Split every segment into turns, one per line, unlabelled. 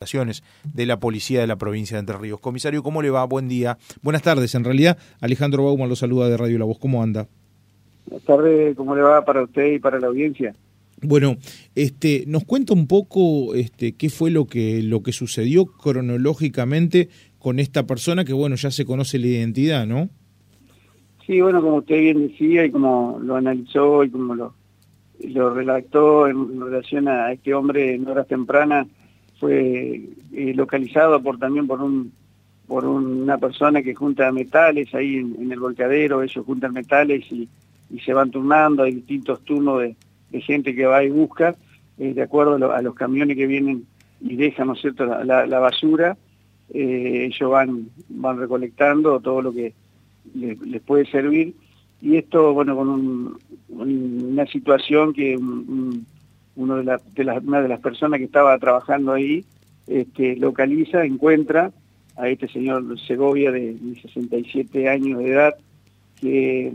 de la policía de la provincia de Entre Ríos. Comisario, ¿cómo le va? Buen día. Buenas tardes, en realidad. Alejandro Bauman lo saluda de Radio La Voz. ¿Cómo anda?
Buenas tardes, ¿cómo le va para usted y para la audiencia?
Bueno, este, nos cuenta un poco este, qué fue lo que, lo que sucedió cronológicamente con esta persona que, bueno, ya se conoce la identidad, ¿no?
Sí, bueno, como usted bien decía y como lo analizó y como lo, lo redactó en relación a este hombre en horas tempranas, fue eh, localizado por también por un por una persona que junta metales ahí en, el volcadero, ellos juntan metales y, se van turnando, hay distintos turnos de, gente que va y busca, eh, de acuerdo a, los camiones que vienen y dejan, ¿no es cierto?, la, basura, eh, ellos van, van recolectando todo lo que les, puede servir, y esto, bueno, con una situación que una de las personas que estaba trabajando ahí este, localiza, encuentra a este señor Segovia de, 67 años de edad, que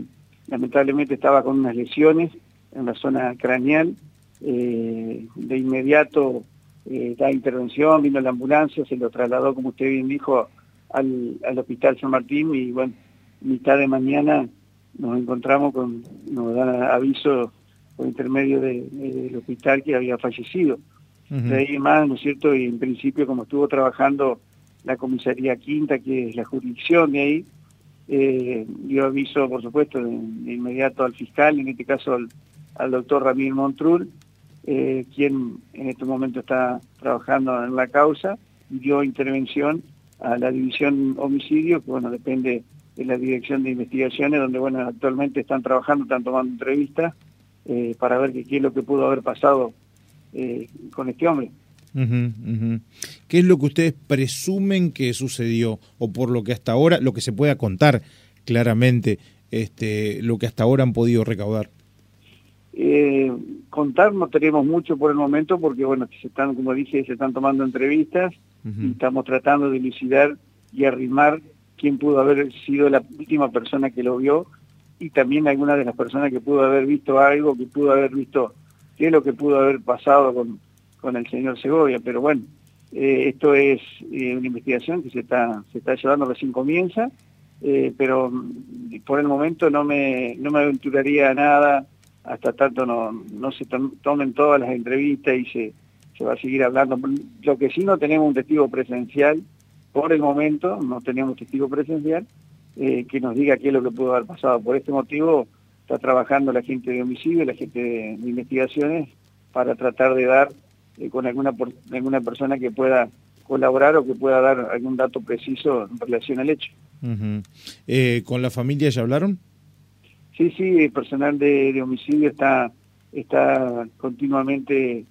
lamentablemente estaba con unas lesiones en la zona craneal. Eh, de inmediato eh, da intervención, vino la ambulancia, se lo trasladó, como usted bien dijo, al, al Hospital San Martín y bueno, mitad de mañana nos encontramos con, nos dan aviso por intermedio del hospital que había fallecido. De ahí más, ¿no es cierto? Y en principio, como estuvo trabajando la comisaría quinta, que es la jurisdicción de ahí, eh, dio aviso, por supuesto, de, inmediato al fiscal, en este caso al, doctor Ramírez Montrul, eh, quien en este momento está trabajando en la causa, dio intervención a la división homicidio, que bueno, depende de la dirección de investigaciones, donde bueno, actualmente están trabajando, están tomando entrevistas, eh, para ver qué, es lo que pudo haber pasado eh, con este hombre.
¿Qué es lo que ustedes presumen que sucedió o por lo que hasta ahora, lo que se pueda contar claramente, este, lo que hasta ahora han podido recaudar?
Eh, contar no tenemos mucho por el momento porque, bueno, se están, como dije, se están tomando entrevistas y estamos tratando de elucidar y arrimar quién pudo haber sido la última persona que lo vio y también alguna de las personas que pudo haber visto algo, que pudo haber visto qué es lo que pudo haber pasado con, con el señor Segovia. Pero bueno, eh, esto es eh, una investigación que se está, se está llevando, recién comienza, eh, pero mm, por el momento no me, no me aventuraría a nada hasta tanto no, no se tomen todas las entrevistas y se, se va a seguir hablando. Lo que sí no tenemos un testigo presencial, por el momento no tenemos testigo presencial, eh, que nos diga qué es lo que pudo haber pasado. Por este motivo está trabajando la gente de homicidio, la gente de, investigaciones, para tratar de dar eh, con alguna, alguna persona que pueda colaborar o que pueda dar algún dato preciso en relación al hecho.
Eh, ¿Con la familia ya hablaron?
Sí, sí, el personal de, homicidio está, está continuamente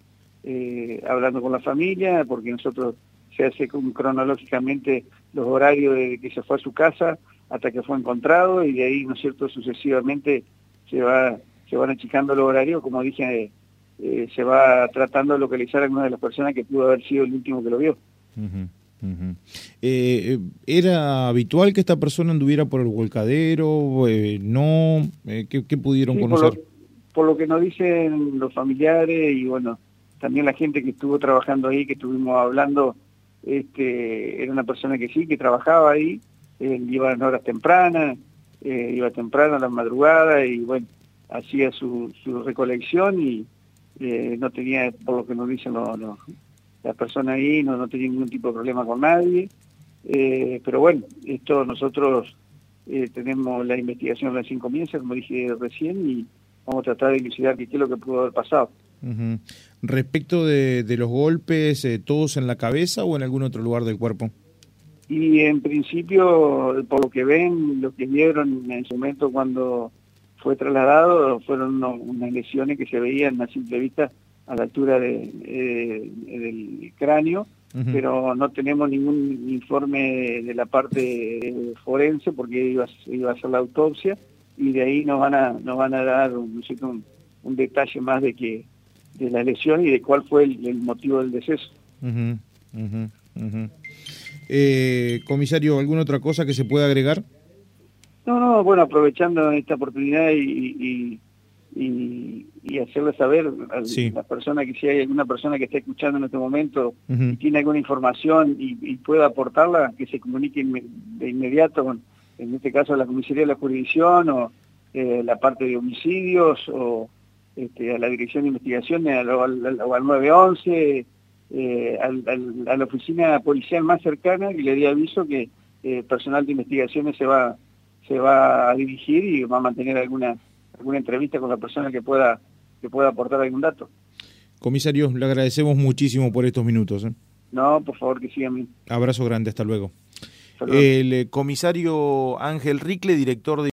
hablando con la familia, porque nosotros se hace cronológicamente los horarios de que se fue a su casa, hasta que fue encontrado y de ahí, ¿no es cierto?, sucesivamente se, va, se van achicando los horarios, como dije, eh, se va tratando de localizar a alguna de las personas que pudo haber sido el último que lo vio.
Eh, ¿Era habitual que esta persona anduviera por el volcadero? Eh, ¿No? ¿qué, pudieron conocer?
Por lo, que nos dicen los familiares y bueno, también la gente que estuvo trabajando ahí, que estuvimos hablando, este, era una persona que sí, que trabajaba ahí, él iba en horas tempranas, eh, iba temprano a la madrugada y bueno, hacía su, su recolección y eh, no tenía, por lo que nos dicen los, las personas ahí, no, no tenía ningún tipo de problema con nadie. Eh, pero bueno, esto nosotros tenemos la investigación recién comienza, como dije recién, y vamos a tratar de elucidar qué es lo que pudo haber pasado.
Respecto de, de, los golpes, ¿todos en la cabeza o en algún otro lugar del cuerpo?
Y en principio, por lo que ven, lo que vieron en su momento cuando fue trasladado, fueron unas lesiones que se veían a simple vista a la altura de, eh, del cráneo, pero no tenemos ningún informe de la parte forense porque iba, iba a hacer la autopsia y de ahí nos van a, nos van a dar un, un, detalle más de que de la lesión y de cuál fue el, motivo del deceso.
Eh, comisario, ¿alguna otra cosa que se pueda agregar?
No, no, bueno, aprovechando esta oportunidad y, y, hacerle saber a la persona que si hay alguna persona que está escuchando en este momento y tiene alguna información y, pueda aportarla, que se comunique de inmediato con, en este caso, la comisaría de la jurisdicción o eh, la parte de homicidios o este, a la dirección de investigaciones al, al, 911, eh, a la oficina policial más cercana y le di aviso que eh, personal de investigaciones se va se va a dirigir y va a mantener alguna alguna entrevista con la persona que pueda que pueda aportar algún dato.
Comisario, le agradecemos muchísimo por estos minutos. ¿eh?
No, por favor, que sigan
Abrazo grande, hasta luego. El comisario Ángel Ricle, director de